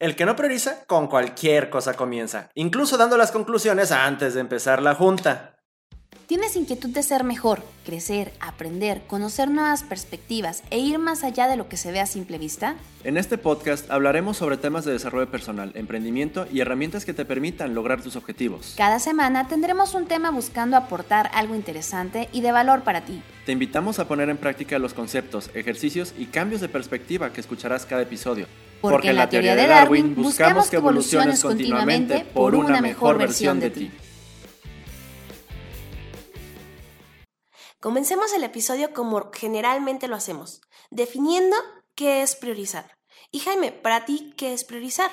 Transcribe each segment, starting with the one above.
El que no prioriza, con cualquier cosa comienza, incluso dando las conclusiones antes de empezar la junta. ¿Tienes inquietud de ser mejor, crecer, aprender, conocer nuevas perspectivas e ir más allá de lo que se ve a simple vista? En este podcast hablaremos sobre temas de desarrollo personal, emprendimiento y herramientas que te permitan lograr tus objetivos. Cada semana tendremos un tema buscando aportar algo interesante y de valor para ti. Te invitamos a poner en práctica los conceptos, ejercicios y cambios de perspectiva que escucharás cada episodio. Porque, en la teoría de Darwin buscamos que evoluciones continuamente por una mejor versión de ti. Comencemos el episodio como generalmente lo hacemos, definiendo qué es priorizar. Y Jaime, para ti, ¿qué es priorizar?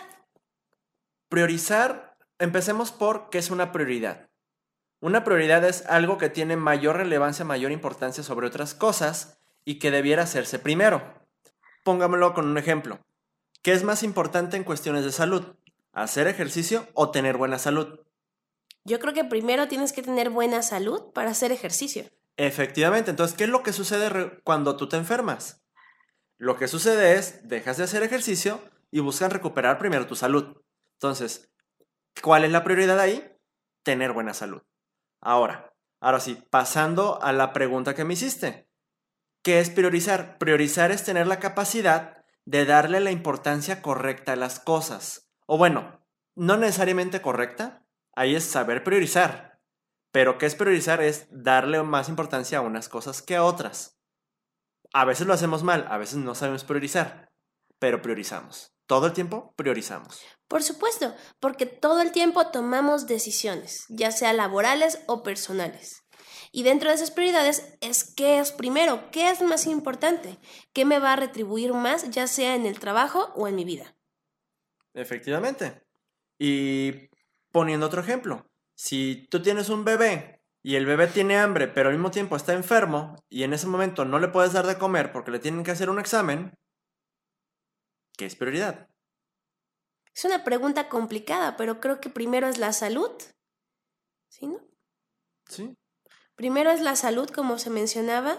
Priorizar, empecemos por qué es una prioridad. Una prioridad es algo que tiene mayor relevancia, mayor importancia sobre otras cosas y que debiera hacerse primero. Pongámoslo con un ejemplo. ¿Qué es más importante en cuestiones de salud? ¿Hacer ejercicio o tener buena salud? Yo creo que primero tienes que tener buena salud para hacer ejercicio. Efectivamente, entonces, ¿qué es lo que sucede cuando tú te enfermas? Lo que sucede es, dejas de hacer ejercicio y buscan recuperar primero tu salud. Entonces, ¿cuál es la prioridad ahí? Tener buena salud. Ahora, ahora sí, pasando a la pregunta que me hiciste. ¿Qué es priorizar? Priorizar es tener la capacidad de darle la importancia correcta a las cosas. O bueno, no necesariamente correcta, ahí es saber priorizar. Pero ¿qué es priorizar? Es darle más importancia a unas cosas que a otras. A veces lo hacemos mal, a veces no sabemos priorizar, pero priorizamos. Todo el tiempo priorizamos. Por supuesto, porque todo el tiempo tomamos decisiones, ya sea laborales o personales. Y dentro de esas prioridades es qué es primero, qué es más importante, qué me va a retribuir más, ya sea en el trabajo o en mi vida. Efectivamente. Y poniendo otro ejemplo, si tú tienes un bebé y el bebé tiene hambre, pero al mismo tiempo está enfermo y en ese momento no le puedes dar de comer porque le tienen que hacer un examen, ¿qué es prioridad? Es una pregunta complicada, pero creo que primero es la salud. ¿Sí, no? Sí. Primero es la salud, como se mencionaba,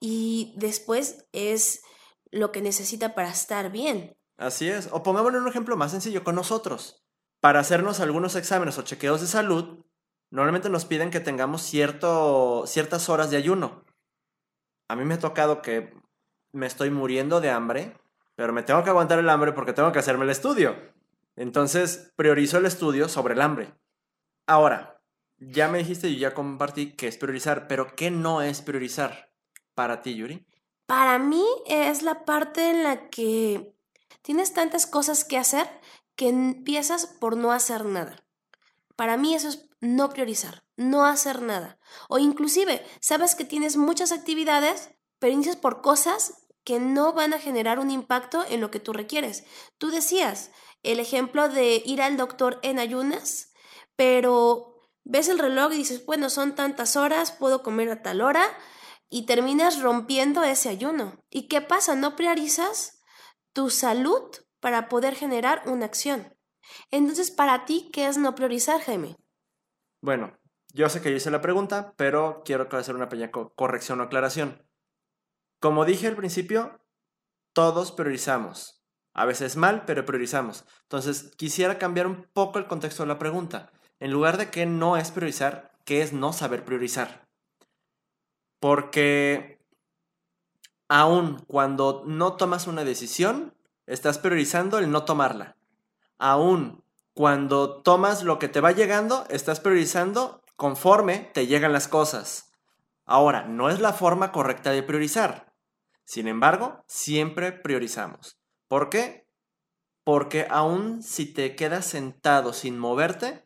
y después es lo que necesita para estar bien. Así es. O pongámosle un ejemplo más sencillo con nosotros. Para hacernos algunos exámenes o chequeos de salud, normalmente nos piden que tengamos cierto, ciertas horas de ayuno. A mí me ha tocado que me estoy muriendo de hambre, pero me tengo que aguantar el hambre porque tengo que hacerme el estudio. Entonces, priorizo el estudio sobre el hambre. Ahora, ya me dijiste y ya compartí que es priorizar, pero ¿qué no es priorizar para ti, Yuri? Para mí es la parte en la que tienes tantas cosas que hacer que empiezas por no hacer nada. Para mí eso es no priorizar, no hacer nada. O inclusive, sabes que tienes muchas actividades, pero inicias por cosas que no van a generar un impacto en lo que tú requieres. Tú decías el ejemplo de ir al doctor en ayunas, pero ves el reloj y dices, bueno, son tantas horas, puedo comer a tal hora, y terminas rompiendo ese ayuno. ¿Y qué pasa? No priorizas tu salud para poder generar una acción. Entonces, para ti, ¿qué es no priorizar, Jaime? Bueno, yo sé que yo hice la pregunta, pero quiero hacer una pequeña corrección o aclaración. Como dije al principio, todos priorizamos. A veces mal, pero priorizamos. Entonces, quisiera cambiar un poco el contexto de la pregunta. En lugar de que no es priorizar, ¿qué es no saber priorizar? Porque aún cuando no tomas una decisión, estás priorizando el no tomarla. Aún cuando tomas lo que te va llegando, estás priorizando conforme te llegan las cosas. Ahora, no es la forma correcta de priorizar. Sin embargo, siempre priorizamos. ¿Por qué? Porque aún si te quedas sentado sin moverte,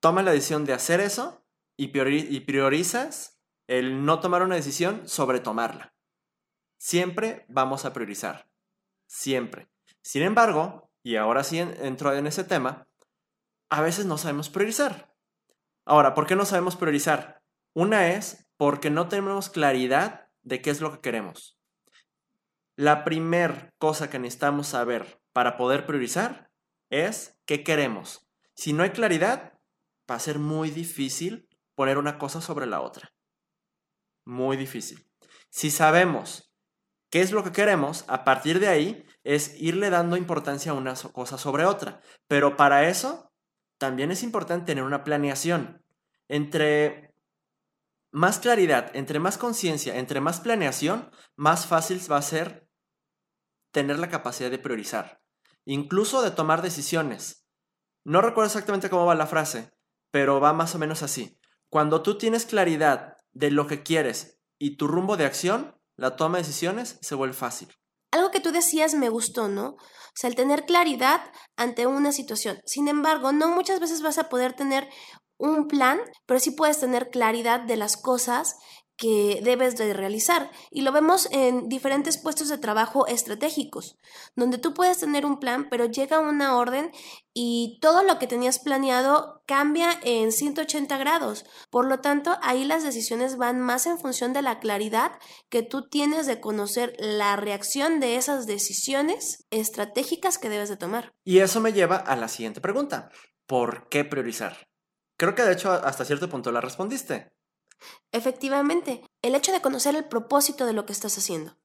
tomas la decisión de hacer eso y, priorizas el no tomar una decisión sobre tomarla. Siempre vamos a priorizar. Siempre. Sin embargo, y ahora sí entro en ese tema, a veces no sabemos priorizar. Ahora, ¿por qué no sabemos priorizar? Una es porque no tenemos claridad de qué es lo que queremos. La primera cosa que necesitamos saber para poder priorizar es qué queremos. Si no hay claridad, va a ser muy difícil poner una cosa sobre la otra. Muy difícil. Si sabemos qué es lo que queremos, a partir de ahí es irle dando importancia a una cosa sobre otra. Pero para eso también es importante tener una planeación. Entre más claridad, entre más conciencia, entre más planeación, más fácil va a ser tener la capacidad de priorizar, incluso de tomar decisiones. No recuerdo exactamente cómo va la frase, pero va más o menos así. Cuando tú tienes claridad de lo que quieres y tu rumbo de acción, la toma de decisiones se vuelve fácil. Algo que tú decías me gustó, ¿no? O sea, el tener claridad ante una situación. Sin embargo, no muchas veces vas a poder tener un plan, pero sí puedes tener claridad de las cosas que debes de realizar. Y lo vemos en diferentes puestos de trabajo estratégicos, donde tú puedes tener un plan, pero llega una orden y todo lo que tenías planeado cambia en 180 grados. Por lo tanto, ahí las decisiones van más en función de la claridad que tú tienes de conocer la reacción de esas decisiones estratégicas que debes de tomar. Y eso me lleva a la siguiente pregunta. ¿Por qué priorizar? Creo que de hecho hasta cierto punto la respondiste. Efectivamente, el hecho de conocer el propósito de lo que estás haciendo.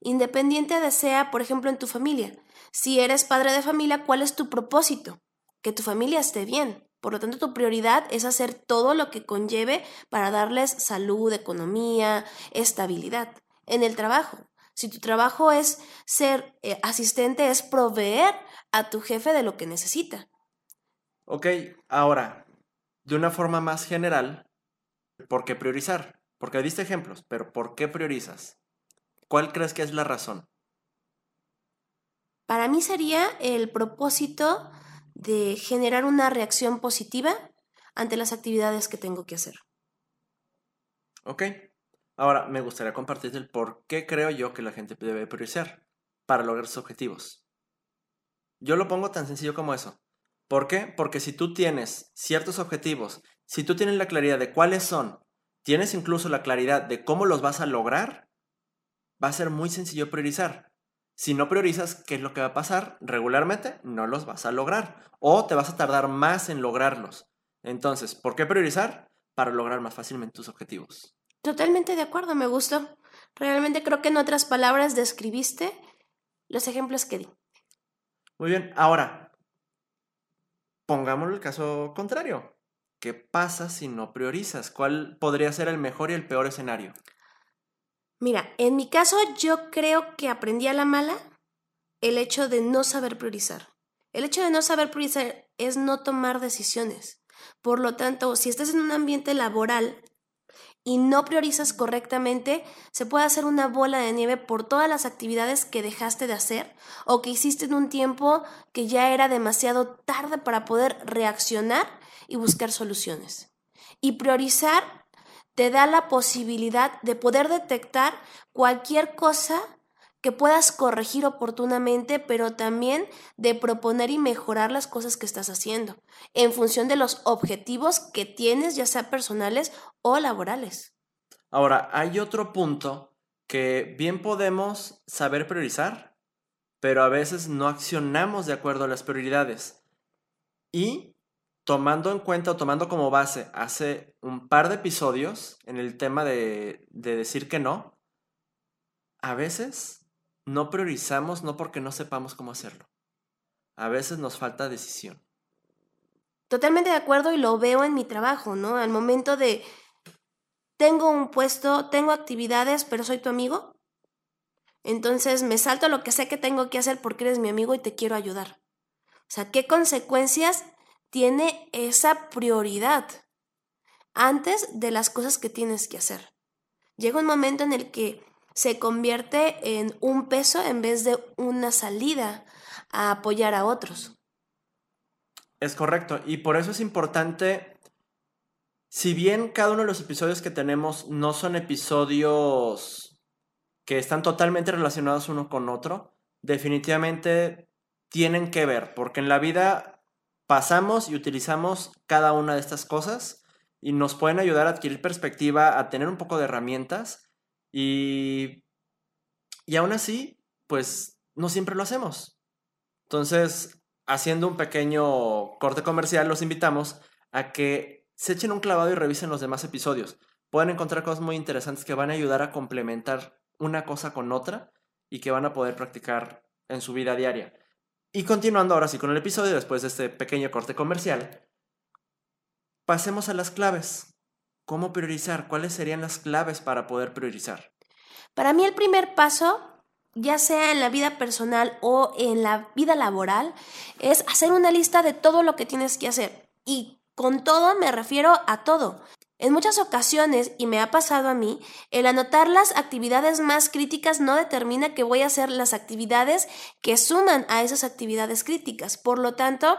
Independiente de sea, por ejemplo, en tu familia. Si eres padre de familia, ¿cuál es tu propósito? Que tu familia esté bien. Por lo tanto, tu prioridad es hacer todo lo que conlleve para darles salud, economía, estabilidad. En el trabajo, si tu trabajo es ser eh, asistente, es proveer a tu jefe de lo que necesita. Ok, ahora, de una forma más general, ¿por qué priorizar? Porque diste ejemplos, pero ¿por qué priorizas? ¿Cuál crees que es la razón? Para mí sería el propósito de generar una reacción positiva ante las actividades que tengo que hacer. Ok. Ahora me gustaría compartirte el por qué creo yo que la gente debe priorizar para lograr sus objetivos. Yo lo pongo tan sencillo como eso. ¿Por qué? Porque si tú tienes ciertos objetivos, si tú tienes la claridad de cuáles son, tienes incluso la claridad de cómo los vas a lograr, va a ser muy sencillo priorizar. Si no priorizas, ¿qué es lo que va a pasar? Regularmente no los vas a lograr o te vas a tardar más en lograrlos. Entonces, ¿por qué priorizar? Para lograr más fácilmente tus objetivos. Totalmente de acuerdo, me gustó. Realmente creo que en otras palabras describiste los ejemplos que di. Muy bien, ahora, Pongámoslo el caso contrario. ¿Qué pasa si no priorizas? ¿Cuál podría ser el mejor y el peor escenario? Mira, en mi caso yo creo que aprendí a la mala el hecho de no saber priorizar. El hecho de no saber priorizar es no tomar decisiones. Por lo tanto, si estás en un ambiente laboral y no priorizas correctamente, se puede hacer una bola de nieve por todas las actividades que dejaste de hacer o que hiciste en un tiempo que ya era demasiado tarde para poder reaccionar y buscar soluciones. Y priorizar te da la posibilidad de poder detectar cualquier cosa que puedas corregir oportunamente, pero también de proponer y mejorar las cosas que estás haciendo, en función de los objetivos que tienes, ya sea personales o laborales. Ahora, hay otro punto que bien podemos saber priorizar, pero a veces no accionamos de acuerdo a las prioridades. Y tomando en cuenta o tomando como base hace un par de episodios en el tema de, de decir que no, a veces no priorizamos no porque no sepamos cómo hacerlo. A veces nos falta decisión. Totalmente de acuerdo y lo veo en mi trabajo, ¿no? Al momento de, tengo un puesto, tengo actividades, pero soy tu amigo. Entonces me salto lo que sé que tengo que hacer porque eres mi amigo y te quiero ayudar. O sea, ¿qué consecuencias tiene esa prioridad antes de las cosas que tienes que hacer? Llega un momento en el que se convierte en un peso en vez de una salida a apoyar a otros. Es correcto, y por eso es importante, si bien cada uno de los episodios que tenemos no son episodios que están totalmente relacionados uno con otro, definitivamente tienen que ver, porque en la vida pasamos y utilizamos cada una de estas cosas y nos pueden ayudar a adquirir perspectiva, a tener un poco de herramientas y, y aún así, pues no siempre lo hacemos. Entonces, haciendo un pequeño corte comercial, los invitamos a que se echen un clavado y revisen los demás episodios. Pueden encontrar cosas muy interesantes que van a ayudar a complementar una cosa con otra y que van a poder practicar en su vida diaria. Y continuando ahora sí con el episodio, después de este pequeño corte comercial, pasemos a las claves. ¿Cómo priorizar? ¿Cuáles serían las claves para poder priorizar? Para mí el primer paso, ya sea en la vida personal o en la vida laboral, es hacer una lista de todo lo que tienes que hacer. Y con todo me refiero a todo. En muchas ocasiones, y me ha pasado a mí, el anotar las actividades más críticas no determina que voy a hacer las actividades que suman a esas actividades críticas. Por lo tanto,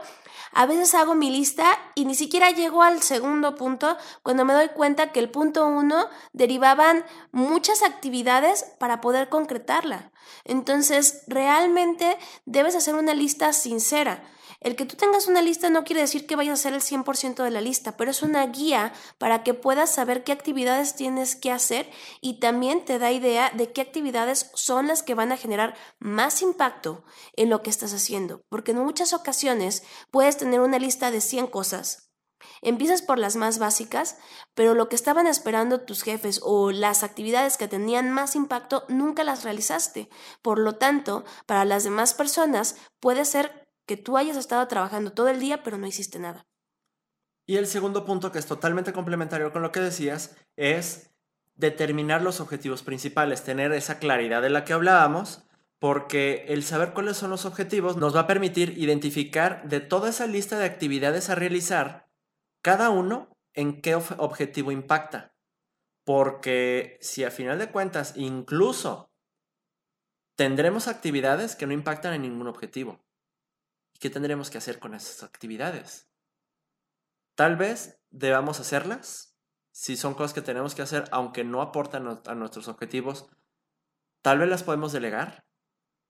a veces hago mi lista y ni siquiera llego al segundo punto cuando me doy cuenta que el punto uno derivaban muchas actividades para poder concretarla. Entonces, realmente debes hacer una lista sincera. El que tú tengas una lista no quiere decir que vayas a hacer el 100% de la lista, pero es una guía para que puedas saber qué actividades tienes que hacer y también te da idea de qué actividades son las que van a generar más impacto en lo que estás haciendo. Porque en muchas ocasiones puedes tener una lista de 100 cosas, Empiezas por las más básicas, pero lo que estaban esperando tus jefes o las actividades que tenían más impacto nunca las realizaste. Por lo tanto, para las demás personas puede ser que tú hayas estado trabajando todo el día pero no hiciste nada. Y el segundo punto, que es totalmente complementario con lo que decías, es determinar los objetivos principales, tener esa claridad de la que hablábamos, porque el saber cuáles son los objetivos nos va a permitir identificar de toda esa lista de actividades a realizar, cada uno en qué objetivo impacta. Porque si a final de cuentas incluso tendremos actividades que no impactan en ningún objetivo. ¿Qué tendremos que hacer con esas actividades? Tal vez debamos hacerlas, si son cosas que tenemos que hacer, aunque no aportan a nuestros objetivos, tal vez las podemos delegar,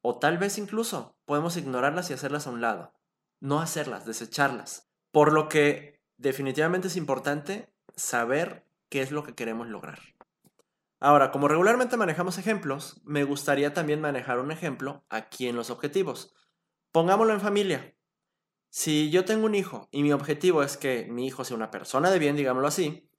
o tal vez incluso podemos ignorarlas y hacerlas a un lado, no hacerlas, desecharlas. Por lo que definitivamente es importante saber qué es lo que queremos lograr. Ahora, como regularmente manejamos ejemplos, me gustaría también manejar un ejemplo aquí en los objetivos. Pongámoslo en familia. Si yo tengo un hijo y mi objetivo es que mi hijo sea una persona de bien, digámoslo así,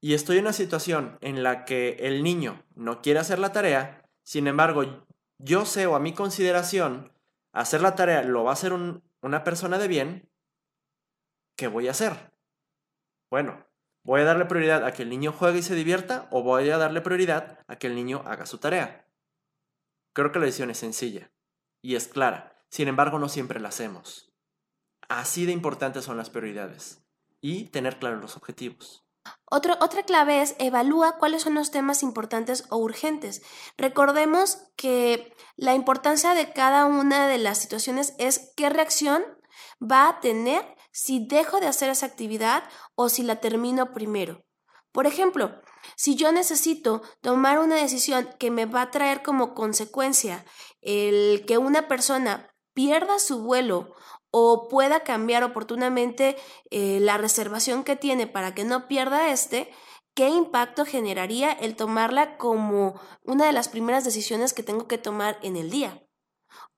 y estoy en una situación en la que el niño no quiere hacer la tarea, sin embargo, yo sé o a mi consideración, hacer la tarea lo va a hacer una persona de bien, ¿qué voy a hacer? Bueno, ¿voy a darle prioridad a que el niño juegue y se divierta o voy a darle prioridad a que el niño haga su tarea? Creo que la decisión es sencilla y es clara. Sin embargo, no siempre la hacemos. Así de importantes son las prioridades y tener claros los objetivos. otra clave es evalúa cuáles son los temas importantes o urgentes. Recordemos que la importancia de cada una de las situaciones es qué reacción va a tener si dejo de hacer esa actividad o si la termino primero. Por ejemplo, si yo necesito tomar una decisión que me va a traer como consecuencia el que una persona pierda su vuelo o pueda cambiar oportunamente eh, la reservación que tiene para que no pierda este, ¿qué impacto generaría el tomarla como una de las primeras decisiones que tengo que tomar en el día?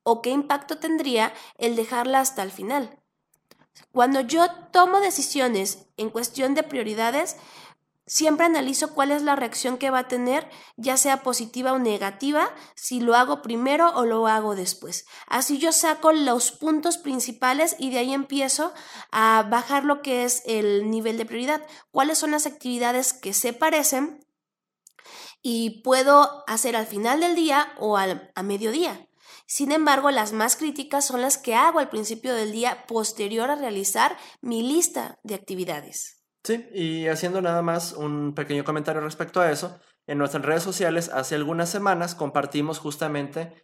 ¿O qué impacto tendría el dejarla hasta el final? Cuando yo tomo decisiones en cuestión de prioridades, Siempre analizo cuál es la reacción que va a tener, ya sea positiva o negativa, si lo hago primero o lo hago después. Así yo saco los puntos principales y de ahí empiezo a bajar lo que es el nivel de prioridad. ¿Cuáles son las actividades que se parecen y puedo hacer al final del día o al, a mediodía? Sin embargo, las más críticas son las que hago al principio del día posterior a realizar mi lista de actividades. Sí, y haciendo nada más un pequeño comentario respecto a eso, en nuestras redes sociales hace algunas semanas compartimos justamente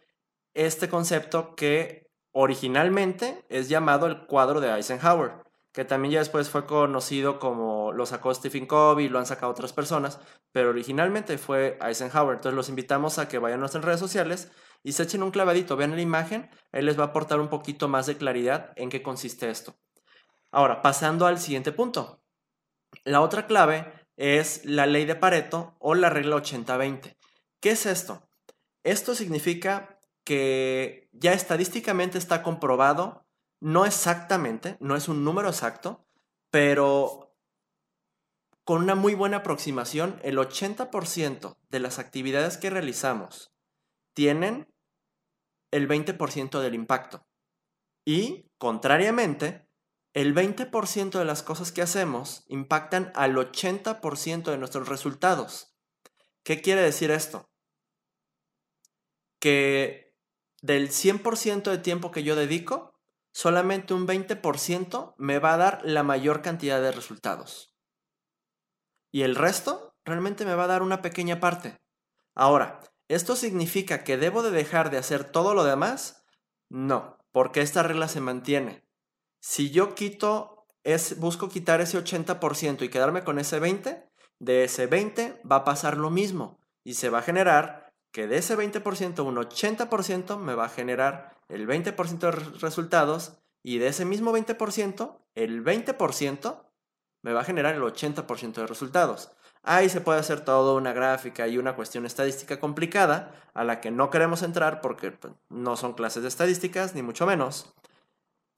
este concepto que originalmente es llamado el cuadro de Eisenhower, que también ya después fue conocido como lo sacó Stephen Covey, lo han sacado otras personas, pero originalmente fue Eisenhower. Entonces los invitamos a que vayan a nuestras redes sociales y se echen un clavadito, vean la imagen, ahí les va a aportar un poquito más de claridad en qué consiste esto. Ahora, pasando al siguiente punto, la otra clave es la ley de Pareto o la regla 80-20. ¿Qué es esto? Esto significa que ya estadísticamente está comprobado, no exactamente, no es un número exacto, pero con una muy buena aproximación, el 80% de las actividades que realizamos tienen el 20% del impacto. Y, contrariamente, el 20% de las cosas que hacemos impactan al 80% de nuestros resultados. ¿Qué quiere decir esto? Que del 100% de tiempo que yo dedico, solamente un 20% me va a dar la mayor cantidad de resultados. Y el resto realmente me va a dar una pequeña parte. Ahora, ¿esto significa que debo de dejar de hacer todo lo demás? No, porque esta regla se mantiene. Si yo quito, es, busco quitar ese 80% y quedarme con ese 20%, de ese 20 va a pasar lo mismo y se va a generar que de ese 20% un 80% me va a generar el 20% de resultados y de ese mismo 20%, el 20% me va a generar el 80% de resultados. Ahí se puede hacer toda una gráfica y una cuestión estadística complicada a la que no queremos entrar porque pues, no son clases de estadísticas, ni mucho menos.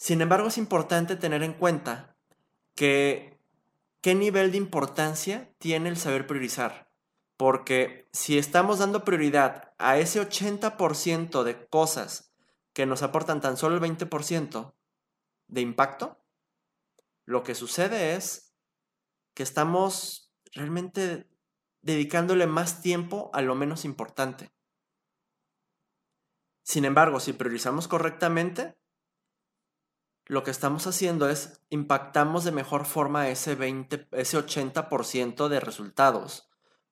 Sin embargo, es importante tener en cuenta que qué nivel de importancia tiene el saber priorizar. Porque si estamos dando prioridad a ese 80% de cosas que nos aportan tan solo el 20% de impacto, lo que sucede es que estamos realmente dedicándole más tiempo a lo menos importante. Sin embargo, si priorizamos correctamente, lo que estamos haciendo es impactamos de mejor forma ese 20, ese 80% de resultados,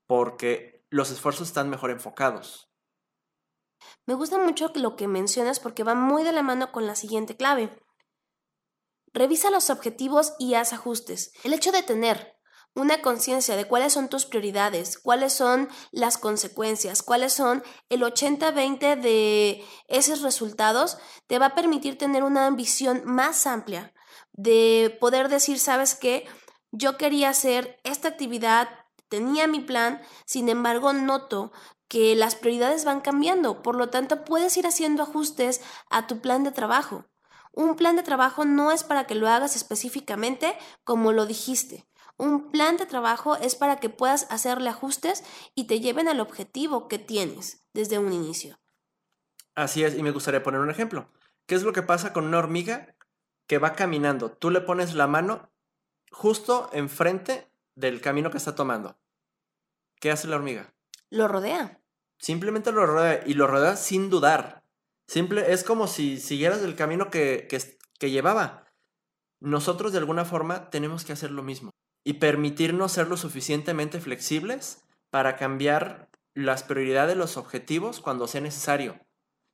porque los esfuerzos están mejor enfocados. Me gusta mucho lo que mencionas porque va muy de la mano con la siguiente clave. Revisa los objetivos y haz ajustes. El hecho de tener una conciencia de cuáles son tus prioridades, cuáles son las consecuencias, cuáles son el 80-20 de esos resultados, te va a permitir tener una visión más amplia de poder decir, sabes qué, yo quería hacer esta actividad, tenía mi plan, sin embargo noto que las prioridades van cambiando, por lo tanto puedes ir haciendo ajustes a tu plan de trabajo. Un plan de trabajo no es para que lo hagas específicamente como lo dijiste. Un plan de trabajo es para que puedas hacerle ajustes y te lleven al objetivo que tienes desde un inicio. Así es, y me gustaría poner un ejemplo. ¿Qué es lo que pasa con una hormiga que va caminando? Tú le pones la mano justo enfrente del camino que está tomando. ¿Qué hace la hormiga? Lo rodea. Simplemente lo rodea y lo rodea sin dudar. Simple, es como si siguieras el camino que, que llevaba. Nosotros de alguna forma tenemos que hacer lo mismo y permitirnos ser lo suficientemente flexibles para cambiar las prioridades de los objetivos cuando sea necesario,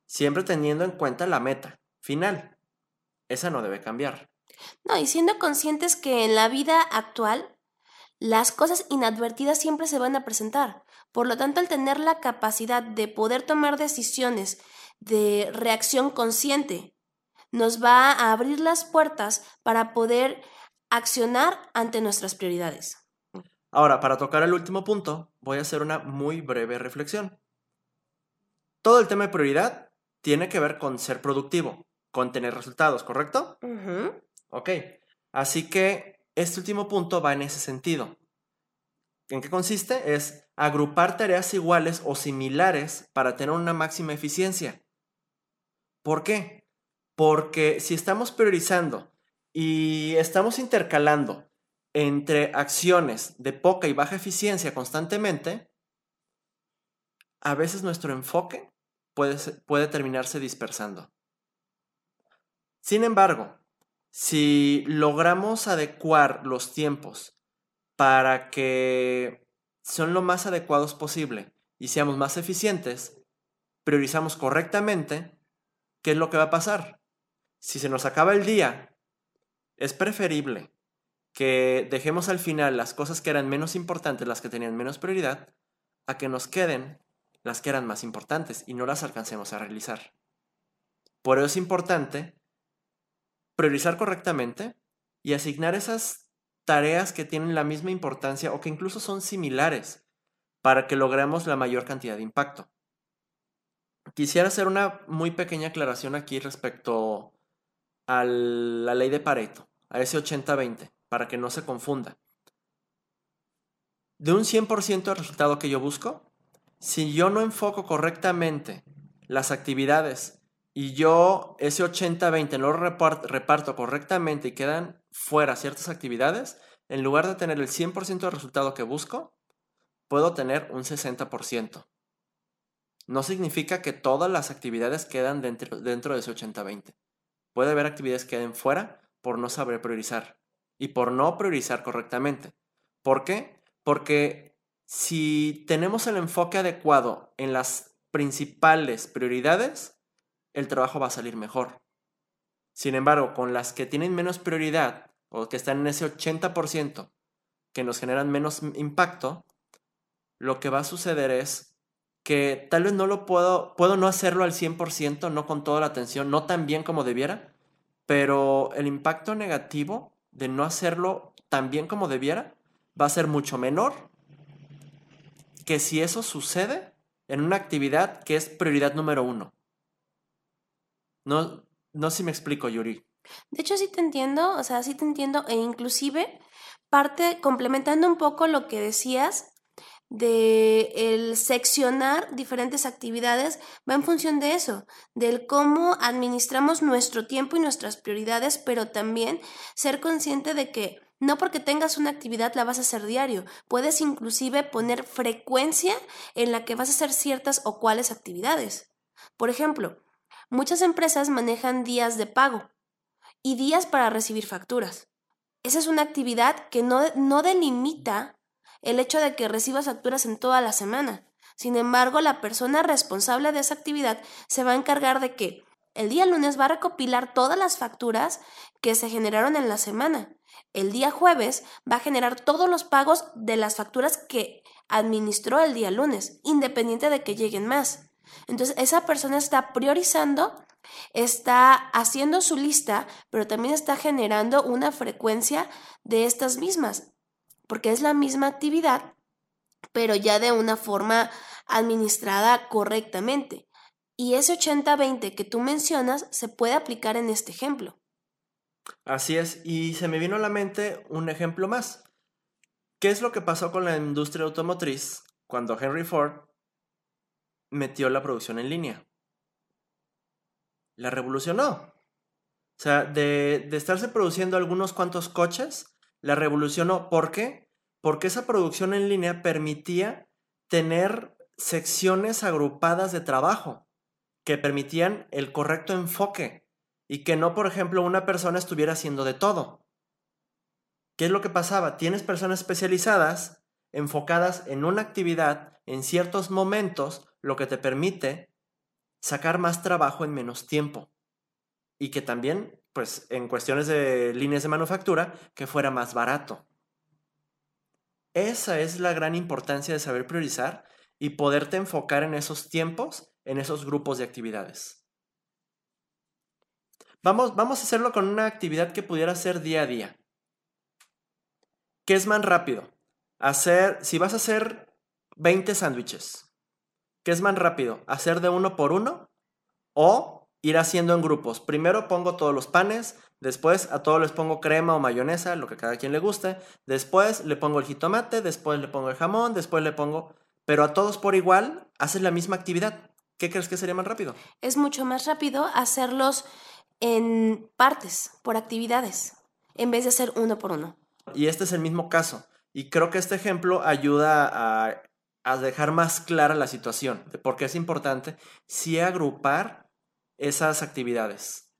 siempre teniendo en cuenta la meta final. Esa no debe cambiar. No, y siendo conscientes que en la vida actual las cosas inadvertidas siempre se van a presentar. Por lo tanto, al tener la capacidad de poder tomar decisiones de reacción consciente, nos va a abrir las puertas para poder accionar ante nuestras prioridades. Ahora, para tocar el último punto, voy a hacer una muy breve reflexión. Todo el tema de prioridad tiene que ver con ser productivo, con tener resultados, ¿correcto? Ok, así que este último punto va en ese sentido. ¿En qué consiste? Es agrupar tareas iguales o similares para tener una máxima eficiencia. ¿Por qué? Porque si estamos priorizando y estamos intercalando entre acciones de poca y baja eficiencia constantemente, a veces nuestro enfoque puede, puede terminarse dispersando. Sin embargo, si logramos adecuar los tiempos para que son lo más adecuados posible y seamos más eficientes, priorizamos correctamente, ¿qué es lo que va a pasar? Si se nos acaba el día es preferible que dejemos al final las cosas que eran menos importantes, las que tenían menos prioridad, a que nos queden las que eran más importantes y no las alcancemos a realizar. Por eso es importante priorizar correctamente y asignar esas tareas que tienen la misma importancia o que incluso son similares para que logremos la mayor cantidad de impacto. Quisiera hacer una muy pequeña aclaración aquí respecto a la ley de Pareto, a ese 80-20, para que no se confunda. De un 100% de resultado que yo busco, si yo no enfoco correctamente las actividades y yo ese 80-20 no lo reparto, correctamente y quedan fuera ciertas actividades, en lugar de tener el 100% del resultado que busco, puedo tener un 60%. No significa que todas las actividades quedan dentro, dentro de ese 80-20. Puede haber actividades que queden fuera por no saber priorizar y por no priorizar correctamente. ¿Por qué? Porque si tenemos el enfoque adecuado en las principales prioridades, el trabajo va a salir mejor. Sin embargo, con las que tienen menos prioridad o que están en ese 80% que nos generan menos impacto, lo que va a suceder es que tal vez no lo puedo, puedo no hacerlo al 100%, no con toda la atención, no tan bien como debiera, pero el impacto negativo de no hacerlo tan bien como debiera va a ser mucho menor que si eso sucede en una actividad que es prioridad número uno. No, no sé si me explico, Yuri. De hecho, sí te entiendo, o sea, sí te entiendo, e inclusive parte, complementando un poco lo que decías, de el seccionar diferentes actividades va en función de eso, del cómo administramos nuestro tiempo y nuestras prioridades, pero también ser consciente de que no porque tengas una actividad la vas a hacer diario, puedes inclusive poner frecuencia en la que vas a hacer ciertas o cuáles actividades. Por ejemplo, Muchas empresas manejan días de pago y días para recibir facturas. Esa es una actividad que no, no delimita el hecho de que recibas facturas en toda la semana. Sin embargo, la persona responsable de esa actividad se va a encargar de que el día lunes va a recopilar todas las facturas que se generaron en la semana. El día jueves va a generar todos los pagos de las facturas que administró el día lunes, independiente de que lleguen más. Entonces, esa persona está priorizando, está haciendo su lista, pero también está generando una frecuencia de estas mismas, porque es la misma actividad, pero ya de una forma administrada correctamente. Y ese 80-20 que tú mencionas se puede aplicar en este ejemplo. Así es, y se me vino a la mente un ejemplo más. ¿Qué es lo que pasó con la industria automotriz cuando Henry Ford metió la producción en línea. La revolucionó. O sea, de, de estarse produciendo algunos cuantos coches, la revolucionó. ¿Por qué? Porque esa producción en línea permitía tener secciones agrupadas de trabajo que permitían el correcto enfoque y que no, por ejemplo, una persona estuviera haciendo de todo. ¿Qué es lo que pasaba? Tienes personas especializadas enfocadas en una actividad en ciertos momentos lo que te permite sacar más trabajo en menos tiempo. Y que también, pues en cuestiones de líneas de manufactura, que fuera más barato. Esa es la gran importancia de saber priorizar y poderte enfocar en esos tiempos, en esos grupos de actividades. Vamos, vamos a hacerlo con una actividad que pudiera ser día a día. ¿Qué es más rápido? Hacer, si vas a hacer 20 sándwiches, ¿Qué es más rápido? ¿Hacer de uno por uno o ir haciendo en grupos? Primero pongo todos los panes, después a todos les pongo crema o mayonesa, lo que a cada quien le guste, después le pongo el jitomate, después le pongo el jamón, después le pongo... Pero a todos por igual haces la misma actividad. ¿Qué crees que sería más rápido? Es mucho más rápido hacerlos en partes, por actividades, en vez de hacer uno por uno. Y este es el mismo caso. Y creo que este ejemplo ayuda a a dejar más clara la situación de por qué es importante sí agrupar esas actividades.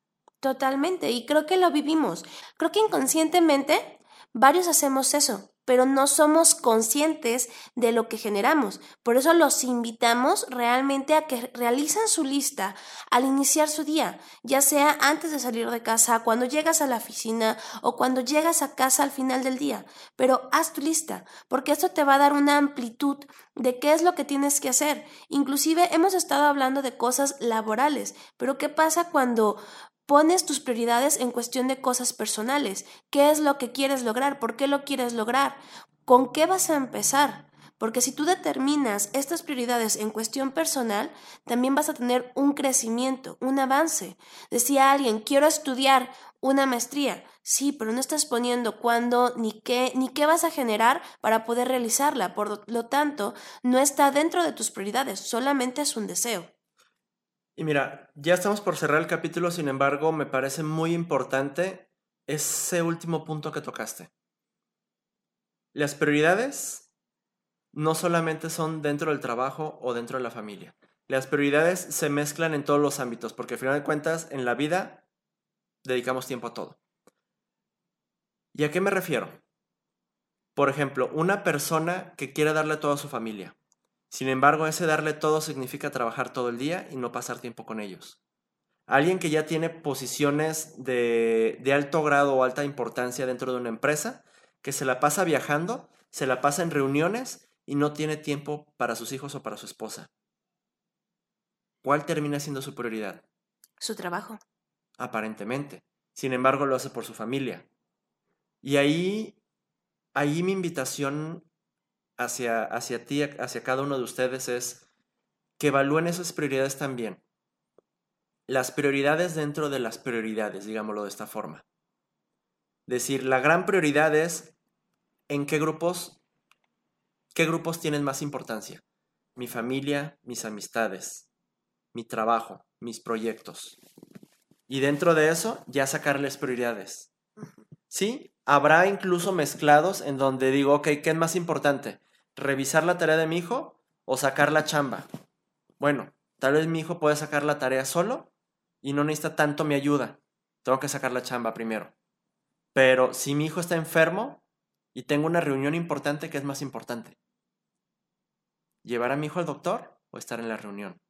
Totalmente, y creo que lo vivimos. Creo que inconscientemente varios hacemos eso pero no somos conscientes de lo que generamos. Por eso los invitamos realmente a que realicen su lista al iniciar su día, ya sea antes de salir de casa, cuando llegas a la oficina o cuando llegas a casa al final del día. Pero haz tu lista, porque esto te va a dar una amplitud de qué es lo que tienes que hacer. Inclusive hemos estado hablando de cosas laborales, pero ¿qué pasa cuando Pones tus prioridades en cuestión de cosas personales. ¿Qué es lo que quieres lograr? ¿Por qué lo quieres lograr? ¿Con qué vas a empezar? Porque si tú determinas estas prioridades en cuestión personal, también vas a tener un crecimiento, un avance. Decía alguien, quiero estudiar una maestría. Sí, pero no estás poniendo cuándo ni qué ni qué vas a generar para poder realizarla. Por lo tanto, no está dentro de tus prioridades, solamente es un deseo. Y mira, ya estamos por cerrar el capítulo, sin embargo, me parece muy importante ese último punto que tocaste. Las prioridades no solamente son dentro del trabajo o dentro de la familia. Las prioridades se mezclan en todos los ámbitos, porque al final de cuentas, en la vida dedicamos tiempo a todo. ¿Y a qué me refiero? Por ejemplo, una persona que quiere darle todo a su familia. Sin embargo, ese darle todo significa trabajar todo el día y no pasar tiempo con ellos. Alguien que ya tiene posiciones de, de alto grado o alta importancia dentro de una empresa, que se la pasa viajando, se la pasa en reuniones y no tiene tiempo para sus hijos o para su esposa. ¿Cuál termina siendo su prioridad? Su trabajo. Aparentemente. Sin embargo, lo hace por su familia. Y ahí, ahí mi invitación hacia, hacia ti, hacia cada uno de ustedes es que evalúen esas prioridades también. Las prioridades dentro de las prioridades, digámoslo de esta forma. Decir, la gran prioridad es en qué grupos, qué grupos tienen más importancia. Mi familia, mis amistades, mi trabajo, mis proyectos. Y dentro de eso, ya sacarles prioridades. ¿Sí? Habrá incluso mezclados en donde digo, ok, ¿qué es más importante? ¿Revisar la tarea de mi hijo o sacar la chamba? Bueno, tal vez mi hijo puede sacar la tarea solo y no necesita tanto mi ayuda. Tengo que sacar la chamba primero. Pero si mi hijo está enfermo y tengo una reunión importante, ¿qué es más importante? ¿Llevar a mi hijo al doctor o estar en la reunión?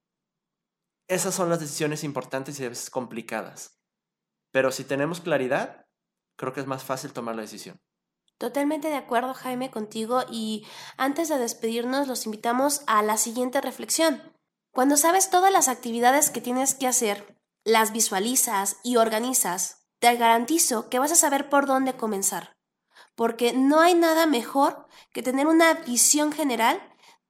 Esas son las decisiones importantes y a veces complicadas. Pero si tenemos claridad, creo que es más fácil tomar la decisión. Totalmente de acuerdo, Jaime, contigo. Y antes de despedirnos, los invitamos a la siguiente reflexión. Cuando sabes todas las actividades que tienes que hacer, las visualizas y organizas, te garantizo que vas a saber por dónde comenzar. Porque no hay nada mejor que tener una visión general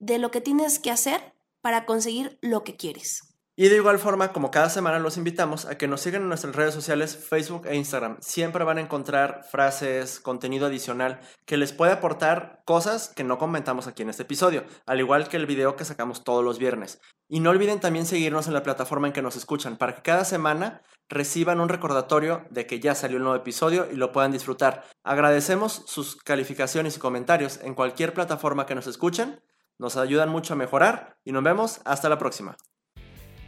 de lo que tienes que hacer para conseguir lo que quieres. Y de igual forma, como cada semana los invitamos a que nos sigan en nuestras redes sociales, Facebook e Instagram. Siempre van a encontrar frases, contenido adicional que les puede aportar cosas que no comentamos aquí en este episodio, al igual que el video que sacamos todos los viernes. Y no olviden también seguirnos en la plataforma en que nos escuchan para que cada semana reciban un recordatorio de que ya salió el nuevo episodio y lo puedan disfrutar. Agradecemos sus calificaciones y comentarios en cualquier plataforma que nos escuchen. Nos ayudan mucho a mejorar y nos vemos hasta la próxima.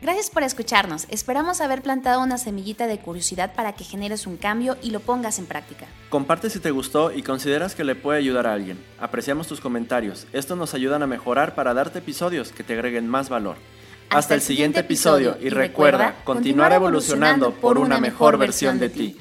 Gracias por escucharnos. Esperamos haber plantado una semillita de curiosidad para que generes un cambio y lo pongas en práctica. Comparte si te gustó y consideras que le puede ayudar a alguien. Apreciamos tus comentarios. Estos nos ayudan a mejorar para darte episodios que te agreguen más valor. Hasta, el siguiente episodio y recuerda, continuar evolucionando por una mejor versión de ti.